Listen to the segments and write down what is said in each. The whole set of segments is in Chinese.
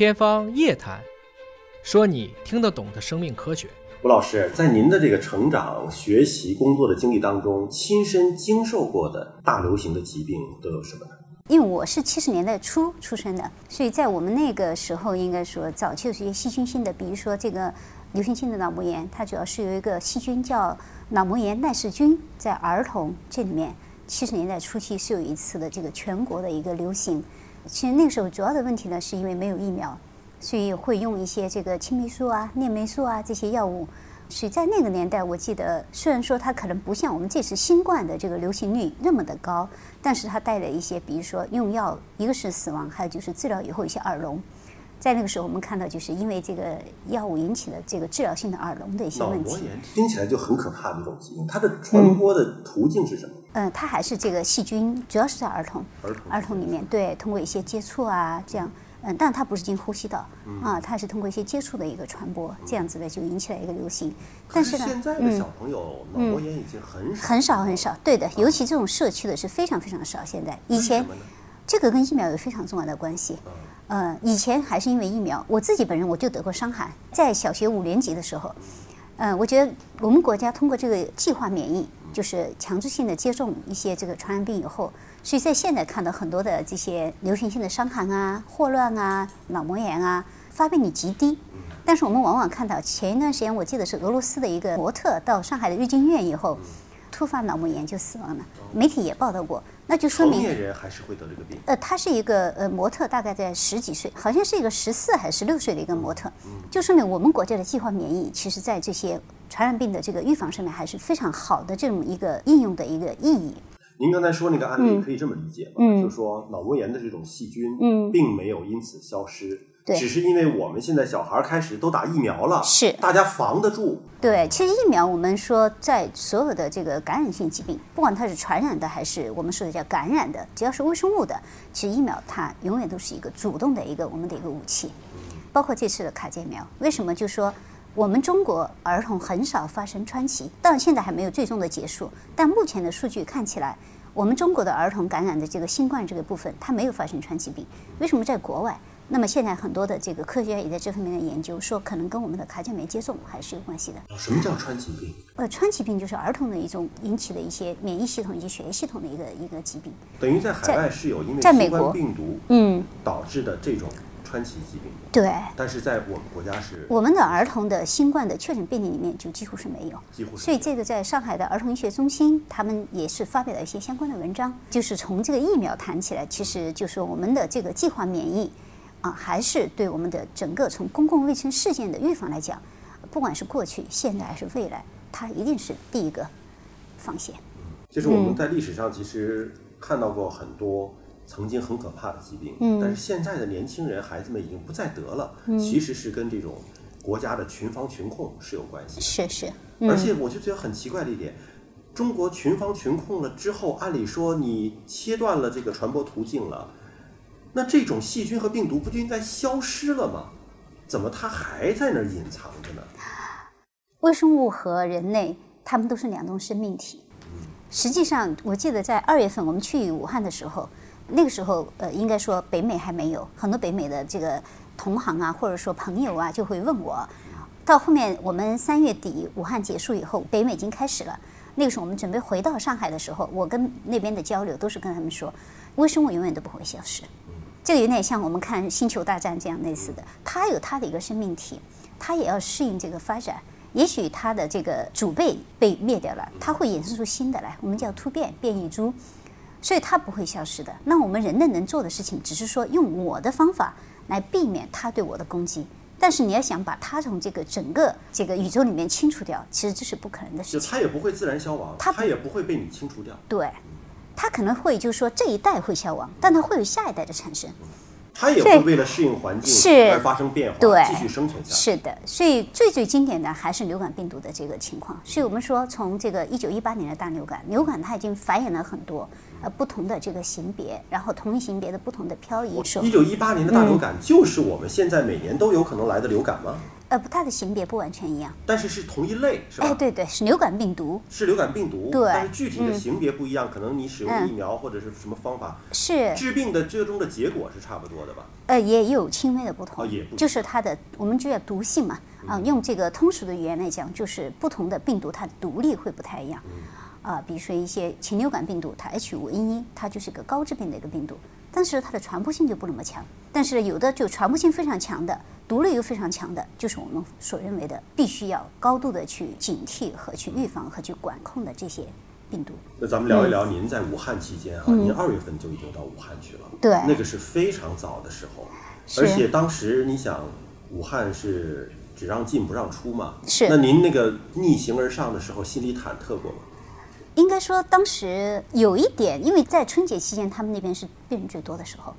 天方夜谭，说你听得懂的生命科学。吴老师，在您的这个成长、学习、工作的经历当中，亲身经受过的大流行的疾病都有什么呢？因为我是七十年代初出生的，所以在我们那个时候，应该说早期有些细菌性的，比如说这个流行性的脑膜炎，它主要是有一个细菌叫脑膜炎耐氏菌，在儿童这里面，七十年代初期是有一次的这个全国的一个流行。其实那个时候主要的问题呢，是因为没有疫苗。所以会用一些这个青霉素啊、链霉素啊这些药物。所以在那个年代，我记得虽然说它可能不像我们这次新冠的这个流行率那么的高，但是它带来一些，比如说用药，一个是死亡，还有就是治疗以后一些耳聋。在那个时候，我们看到就是因为这个药物引起的这个治疗性的耳聋的一些问题。听起来就很可怕的一种疾病，它的传播的途径是什么？它还是这个细菌，主要是在儿童，儿童里面，对，通过一些接触啊这样。嗯，但它不是经呼吸道，啊，它是通过一些接触的一个传播，这样子的就引起了一个流行。但是呢，现在的小朋友脑膜炎已经很少很少很少，对的，尤其这种社区的是非常非常少。现在以前这个跟疫苗有非常重要的关系。呃，以前还是因为疫苗，我自己本人我就得过伤寒，在小学五年级的时候，嗯，我觉得我们国家通过这个计划免疫，就是强制性的接种一些这个传染病以后。所以在现在看到很多的这些流行性的伤寒啊、霍乱啊、脑膜炎啊，发病率极低。但是我们往往看到前一段时间，我记得是俄罗斯的一个模特到上海的瑞金医院以后，突发脑膜炎就死亡了。媒体也报道过，那就说明成年人还是会得这个病。呃，他是一个呃模特，大概在十几岁，好像是一个十四还是十六岁的一个模特，就说明我们国家的计划免疫，其实在这些传染病的这个预防上面还是非常好的这么一个应用的一个意义。您刚才说那个案例可以这么理解吗？就是说脑膜炎的这种细菌，并没有因此消失，只是因为我们现在小孩开始都打疫苗了，是大家防得住。对，其实疫苗我们说在所有的这个感染性疾病，不管它是传染的还是我们说的叫感染的，只要是微生物的，其实疫苗它永远都是一个主动的一个我们的一个武器。包括这次的卡介苗，为什么就说？我们中国儿童很少发生川崎，当然现在还没有最终的结束。但目前的数据看起来，我们中国的儿童感染的这个新冠这个部分，它没有发生川崎病。为什么在国外？那么现在很多的这个科学家也在这方面的研究，说可能跟我们的卡介酶接种还是有关系的。什么叫川崎病？呃，川崎病就是儿童的一种引起的一些免疫系统以及血液系统的一个一个疾病。等于在海外是有因为新冠病毒嗯导致的这种。川崎疾病对，但是在我们国家是，我们的儿童的新冠的确诊病例里面就几乎是没有，几乎。所以这个在上海的儿童医学中心，他们也是发表了一些相关的文章，就是从这个疫苗谈起来，其实就是我们的这个计划免疫，啊，还是对我们的整个从公共卫生事件的预防来讲，不管是过去、现在还是未来，它一定是第一个防线。嗯，就是我们在历史上其实看到过很多。曾经很可怕的疾病，嗯但是现在的年轻人、孩子们已经不再得了。嗯其实是跟这种国家的群防群控是有关系的。是是，而且我就觉得很奇怪的一点，中国群防群控了之后，按理说你切断了这个传播途径了，那这种细菌和病毒不就应该消失了吗？怎么它还在那儿隐藏着呢？微生物和人类，它们都是两种生命体。实际上，我记得在二月份我们去武汉的时候。那个时候，呃，应该说北美还没有很多北美的这个同行啊，或者说朋友啊，就会问我。到后面我们三月底武汉结束以后，北美已经开始了。那个时候我们准备回到上海的时候，我跟那边的交流都是跟他们说，微生物永远都不会消失。这个有点像我们看《星球大战》这样类似的，它有它的一个生命体，它也要适应这个发展。也许它的这个祖辈被灭掉了，它会衍生出新的来，我们叫突变变异株。所以它不会消失的。那我们人类能做的事情，只是说用我的方法来避免它对我的攻击。但是你要想把它从这个整个这个宇宙里面清除掉，其实这是不可能的事情。就它也不会自然消亡，它也不会被你清除掉。对，它可能会就是说这一代会消亡，但它会有下一代的产生。它也会为了适应环境而发生变化，对继续生存下去。是的，所以最最经典的还是流感病毒的这个情况。所以我们说，从这个一九一八年的大流感，流感它已经繁衍了很多呃不同的这个型别，然后同一型别的不同的漂移。一九一八年的大流感就是我们现在每年都有可能来的流感吗？呃，不它的型别不完全一样。但是是同一类，是吧？哎，对对，是流感病毒，是流感病毒，对但是具体的型别不一样，可能你使用的疫苗或者是什么方法，是治病的最终的结果是差不多的吧？呃也有轻微的不同，哦也不就是它的我们就叫毒性嘛，啊、用这个通俗的语言来讲，就是不同的病毒它的毒力会不太一样。啊、比如说一些禽流感病毒，它 H 5 N 1它就是个高致病的一个病毒，但是它的传播性就不那么强。但是有的就传播性非常强的，毒力又非常强的，就是我们所认为的必须要高度的去警惕和去预防和去管控的这些病毒。那咱们聊一聊您在武汉期间啊，您二月份就已经到武汉去了，嗯对那个是非常早的时候，而且当时你想，武汉是只让进不让出嘛，是那您那个逆行而上的时候，心里忐忑过吗？应该说，当时有一点，因为在春节期间，他们那边是病人最多的时候，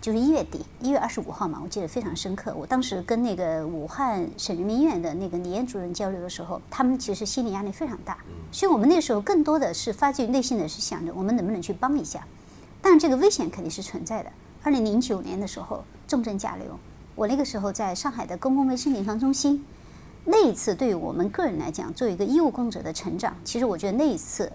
就是一月底，一月二十五号嘛，我记得非常深刻。我当时跟那个武汉省人民医院的那个李艳主任交流的时候，他们其实心理压力非常大，所以我们那时候更多的是发自于内心的是想着我们能不能去帮一下，但这个危险肯定是存在的。二零零九年的时候，重症甲流，我那个时候在上海的公共卫生临床中心，那一次对于我们个人来讲，作为一个医务工作者的成长，其实我觉得那一次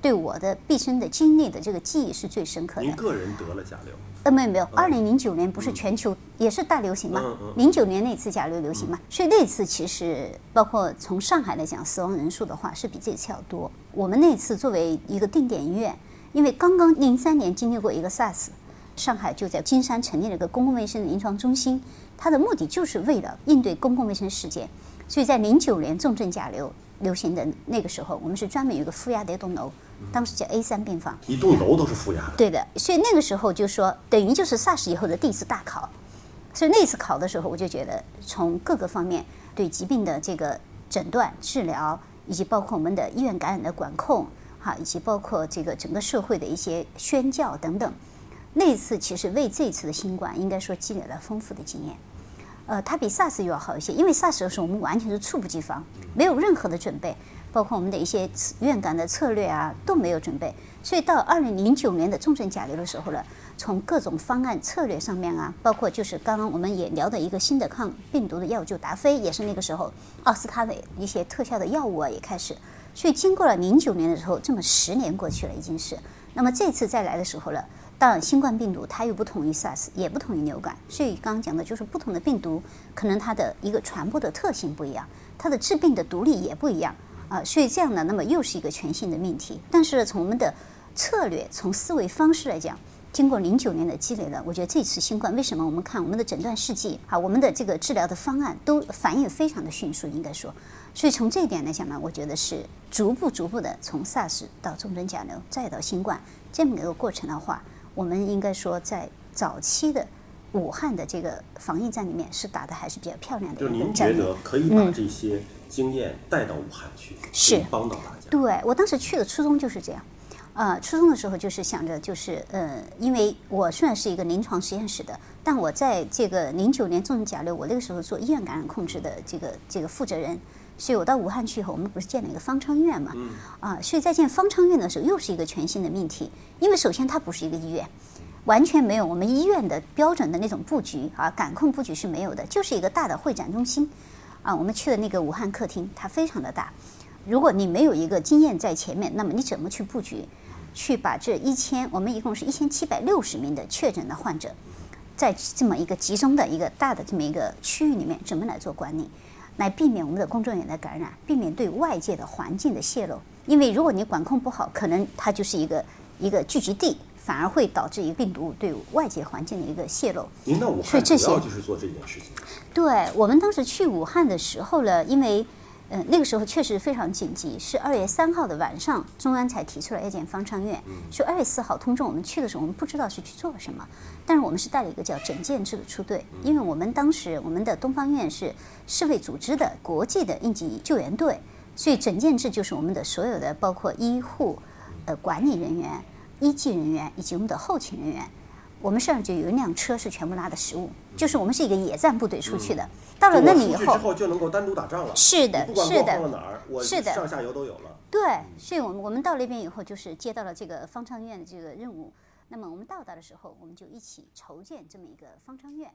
对我的毕生的经历的这个记忆是最深刻的您。个人得了甲流，呃，没有没有，二零零九年不是全球也是大流行嘛嗯嗯？零九年那次甲流流行嘛，所以那次其实包括从上海来讲，死亡人数的话是比这次要多。我们那次作为一个定点医院，因为刚刚零三年经历过一个 SARS，上海就在金山成立了一个公共卫生临床中心，它的目的就是为了应对公共卫生事件。所以在零九年重症甲流流行的那个时候，我们是专门有一个负压的一栋楼，当时叫 A 三病房。一栋楼都是负压的，对的，所以那个时候就说，等于就是 SARS 以后的第一次大考。所以那次考的时候，我就觉得从各个方面对疾病的这个诊断、治疗，以及包括我们的医院感染的管控，哈，以及包括这个整个社会的一些宣教等等，那一次其实为这次的新冠应该说积累了丰富的经验。呃，它比 SARS 又要好一些，因为 SARS 的时候我们完全是猝不及防，没有任何的准备，包括我们的一些院感的策略啊都没有准备，所以到二零零九年的重症甲流的时候呢，从各种方案策略上面啊，包括就是刚刚我们也聊的一个新的抗病毒的药，就达菲也是那个时候奥司他的一些特效的药物啊也开始，所以经过了零九年的时候，这么十年过去了已经是，那么这次再来的时候呢，当然新冠病毒它又不同于 SARS，也不同于流感，所以刚刚讲的就是不同的病毒可能它的一个传播的特性不一样，它的致病的毒力也不一样啊，所以这样呢，那么又是一个全新的命题。但是从我们的策略、从思维方式来讲，经过零九年的积累了，我觉得这次新冠为什么我们看我们的诊断试剂啊，我们的这个治疗的方案都反应非常的迅速，应该说，所以从这一点来讲呢，我觉得是逐步逐步的从 SARS 到重症甲流再到新冠这么一个过程的话，我们应该说在早期的武汉的这个防疫战里面是打的还是比较漂亮的就是您一个战役。觉得可以把这些经验带到武汉去，嗯是帮到大家。对我当时去的初衷就是这样，呃，初中的时候就是想着就是呃，因为我虽然是一个临床实验室的，但我在这个零九年重症甲流，我那个时候做医院感染控制的这个这个负责人，所以我到武汉去以后，我们不是建了一个方舱医院嘛，啊，所以在建方舱医院的时候，又是一个全新的命题，因为首先它不是一个医院。完全没有我们医院的标准的那种布局啊，感控布局是没有的，就是一个大的会展中心，啊，我们去的那个武汉客厅，它非常的大，如果你没有一个经验在前面，那么你怎么去布局，去把这一千，我们一共是一千七百六十名的确诊的患者，在这么一个集中的一个大的这么一个区域里面，怎么来做管理，来避免我们的工作人员的感染，避免对外界的环境的泄露。因为如果你管控不好，可能它就是一个一个聚集地，反而会导致一个病毒对外界环境的一个泄露。您到武汉所以这些主要就是做这件事情。对我们当时去武汉的时候呢，因为呃那个时候确实非常紧急，是二月三号的晚上，中央才提出来要建方舱院。所以二月四号通知我们去的时候，我们不知道是去做什么，但是我们是带了一个叫整建制的出队，因为我们当时我们的东方院是世卫组织的国际的应急救援队，所以整建制就是我们的所有的包括医护、呃管理人员、医技人员以及我们的后勤人员。我们身上就有一辆车是全部拉的食物，就是我们是一个野战部队出去的。到了那里以后，就能够单独打仗了。是的是的是的上下游都有了。对，所以我们我们到那边以后，就是接到了这个方舱医院的这个任务。那么我们到达的时候，我们就一起筹建这么一个方舱院。